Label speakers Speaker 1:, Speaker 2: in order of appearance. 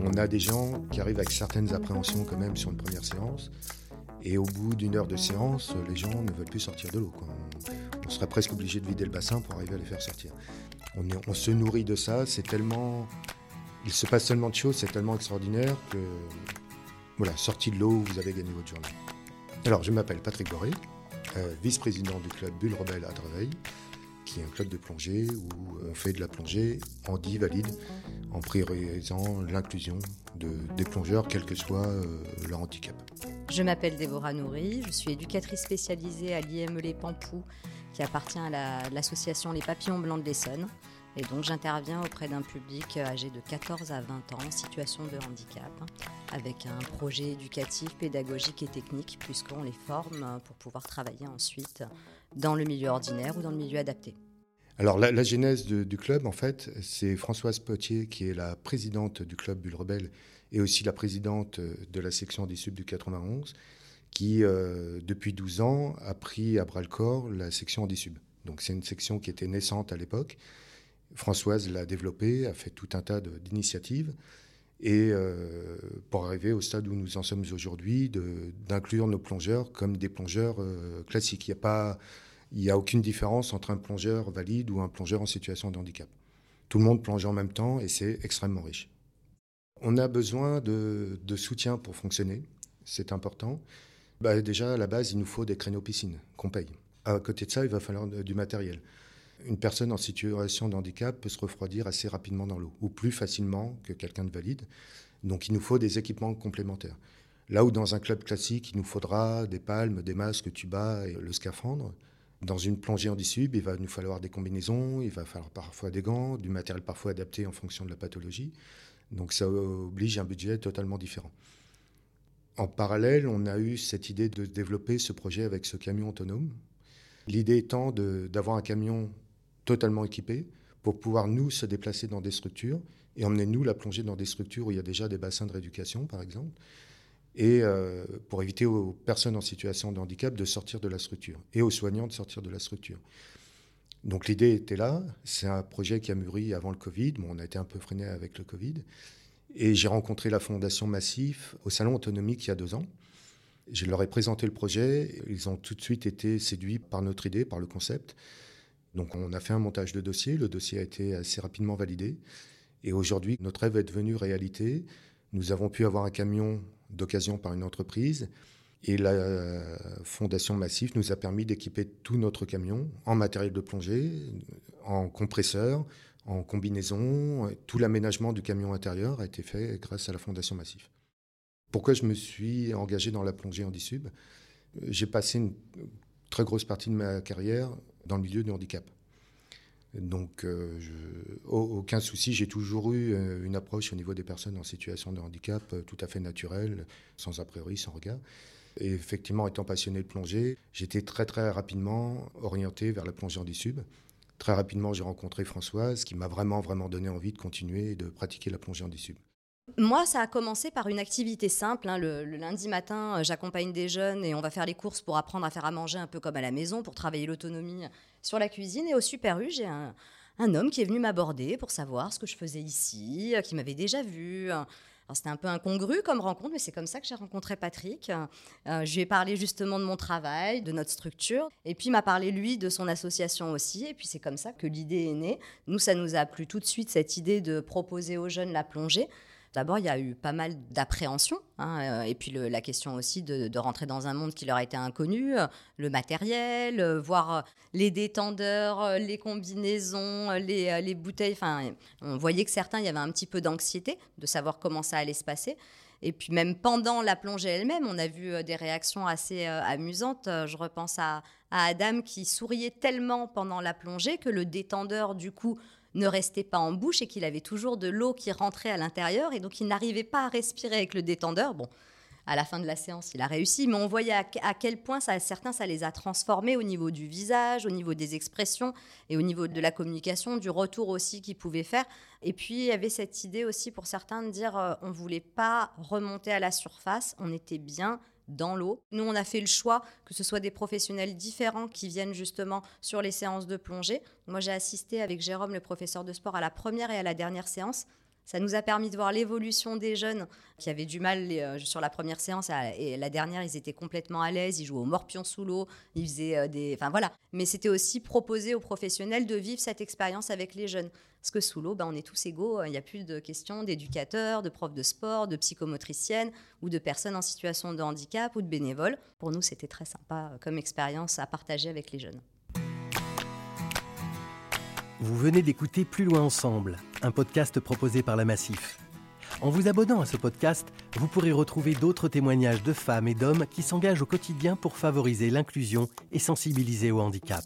Speaker 1: On a des gens qui arrivent avec certaines appréhensions quand même sur une première séance. Et au bout d'une heure de séance, les gens ne veulent plus sortir de l'eau. On, serait presque obligé de vider le bassin pour arriver à les faire sortir. On, se nourrit de ça, c'est tellement... Il se passe tellement de choses, c'est tellement extraordinaire que... Voilà, sortie de l'eau, vous avez gagné votre journée. Alors, je m'appelle Patrick Boré, euh, vice-président du club Bulle Rebelle à Draveil, qui est un club de plongée où on fait de la plongée en dit valide, en priorisant l'inclusion de, des plongeurs, quel que soit euh, leur handicap.
Speaker 2: Je m'appelle Déborah Nourri, je suis éducatrice spécialisée à l'IME Les Pampous, qui appartient à l'association Les Papillons Blancs de l'Essonne. Et donc j'interviens auprès d'un public âgé de 14 à 20 ans situation de handicap, avec un projet éducatif, pédagogique et technique, puisqu'on les forme pour pouvoir travailler ensuite dans le milieu ordinaire ou dans le milieu adapté.
Speaker 1: Alors la, genèse du club, en fait, c'est Françoise Potier, qui est la présidente du club Bulle Rebelle et aussi la présidente de la section des Sub du 91, qui, euh, depuis 12 ans, a pris à bras-le-corps la section des Sub. Donc c'est une section qui était naissante à l'époque. Françoise l'a développée, a fait tout un tas d'initiatives. Et euh, pour arriver au stade où nous en sommes aujourd'hui, d'inclure nos plongeurs comme des plongeurs euh, classiques. Il n'y a pas a aucune différence entre un plongeur valide ou un plongeur en situation de handicap. Tout le monde plonge en même temps et c'est extrêmement riche. On a besoin de, soutien pour fonctionner, c'est important. Bah, déjà, à la base, il nous faut des créneaux piscines qu'on paye. À côté de ça, il va falloir du matériel. Une personne en situation de handicap peut se refroidir assez rapidement dans l'eau, ou plus facilement que quelqu'un de valide. Donc il nous faut des équipements complémentaires. Là où dans un club classique, il nous faudra des palmes, des masques, tubas et le scaphandre, dans une plongée en dissub, il va nous falloir des combinaisons, il va falloir parfois des gants, du matériel parfois adapté en fonction de la pathologie. Donc ça oblige un budget totalement différent. En parallèle, on a eu cette idée de développer ce projet avec ce camion autonome. L'idée étant d'avoir un camion totalement équipé pour pouvoir nous se déplacer dans des structures et emmener nous la plongée dans des structures où il y a déjà des bassins de rééducation, par exemple, et euh, pour éviter aux personnes en situation de handicap de sortir de la structure et aux soignants de sortir de la structure. Donc l'idée était là, c'est un projet qui a mûri avant le Covid, bon, on a été un peu freiné avec le Covid, et j'ai rencontré la Fondation Massif au Salon Autonomique il y a deux ans. Je leur ai présenté le projet, ils ont tout de suite été séduits par notre idée, par le concept. Donc on a fait un montage de dossier, le dossier a été assez rapidement validé, et aujourd'hui notre rêve est devenu réalité. Nous avons pu avoir un camion d'occasion par une entreprise. Et la Fondation Massif nous a permis d'équiper tout notre camion en matériel de plongée, en compresseur, en combinaison. Tout l'aménagement du camion intérieur a été fait grâce à la Fondation Massif. Pourquoi je me suis engagé dans la plongée en dissub? J'ai passé une très grosse partie de ma carrière dans le milieu du handicap. Donc, euh, aucun souci, j'ai toujours eu euh, une approche au niveau des personnes en situation de handicap euh, tout à fait naturelle, sans a priori, sans regard. Et effectivement, étant passionné de plongée, j'étais très très rapidement orienté vers la plongée en dissub. Très rapidement, j'ai rencontré Françoise, qui m'a vraiment vraiment donné envie de continuer et de pratiquer la plongée en dissub.
Speaker 2: Moi, ça a commencé par une activité simple. Hein. Le, lundi matin, j'accompagne des jeunes et on va faire les courses pour apprendre à faire à manger un peu comme à la maison, pour travailler l'autonomie sur la cuisine. Et au Super U, j'ai un, homme qui est venu m'aborder pour savoir ce que je faisais ici, euh, qui m'avait déjà vu. c'était un peu incongru comme rencontre, mais c'est comme ça que j'ai rencontré Patrick. Euh, je lui ai parlé justement de mon travail, de notre structure, et puis il m'a parlé lui de son association aussi, et puis c'est comme ça que l'idée est née. Nous, ça nous a plu tout de suite cette idée de proposer aux jeunes la plongée. D'abord, il y a eu pas mal d'appréhension, hein, euh, et puis la question aussi de, rentrer dans un monde qui leur était inconnu, euh, le matériel, euh, voir les détendeurs, les combinaisons, les, bouteilles. Enfin, on voyait que certains, il y avait un petit peu d'anxiété de savoir comment ça allait se passer. Et puis même pendant la plongée elle-même, on a vu des réactions assez amusantes. Je repense à, à Adam qui souriait tellement pendant la plongée que le détendeur, du coup, ne restait pas en bouche et qu'il avait toujours de l'eau qui rentrait à l'intérieur et donc il n'arrivait pas à respirer avec le détendeur. Bon, à la fin de la séance, il a réussi, mais on voyait à, quel point ça, certains, ça les a transformés au niveau du visage, au niveau des expressions et au niveau de la communication, du retour aussi qu'ils pouvaient faire. Et puis, il y avait cette idée aussi pour certains de dire euh, on voulait pas remonter à la surface, on était bien dans l'eau. Nous, on a fait le choix que ce soit des professionnels différents qui viennent justement sur les séances de plongée. Moi, j'ai assisté avec Jérôme, le professeur de sport, à la première et à la dernière séance. Ça nous a permis de voir l'évolution des jeunes qui avaient du mal euh, sur la première séance et la dernière, ils étaient complètement à l'aise, ils jouaient au morpion sous l'eau, ils faisaient euh, des... Enfin voilà. Mais c'était aussi proposer aux professionnels de vivre cette expérience avec les jeunes. Parce que sous l'eau, ben, on est tous égaux, il n'y a plus de questions d'éducateurs, de profs de sport, de psychomotriciennes ou de personnes en situation de handicap ou de bénévoles. Pour nous, c'était très sympa euh, comme expérience à partager avec les jeunes.
Speaker 3: Vous venez d'écouter Plus loin ensemble, un podcast proposé par la Massif. En vous abonnant à ce podcast, vous pourrez retrouver d'autres témoignages de femmes et d'hommes qui s'engagent au quotidien pour favoriser l'inclusion et sensibiliser au handicap.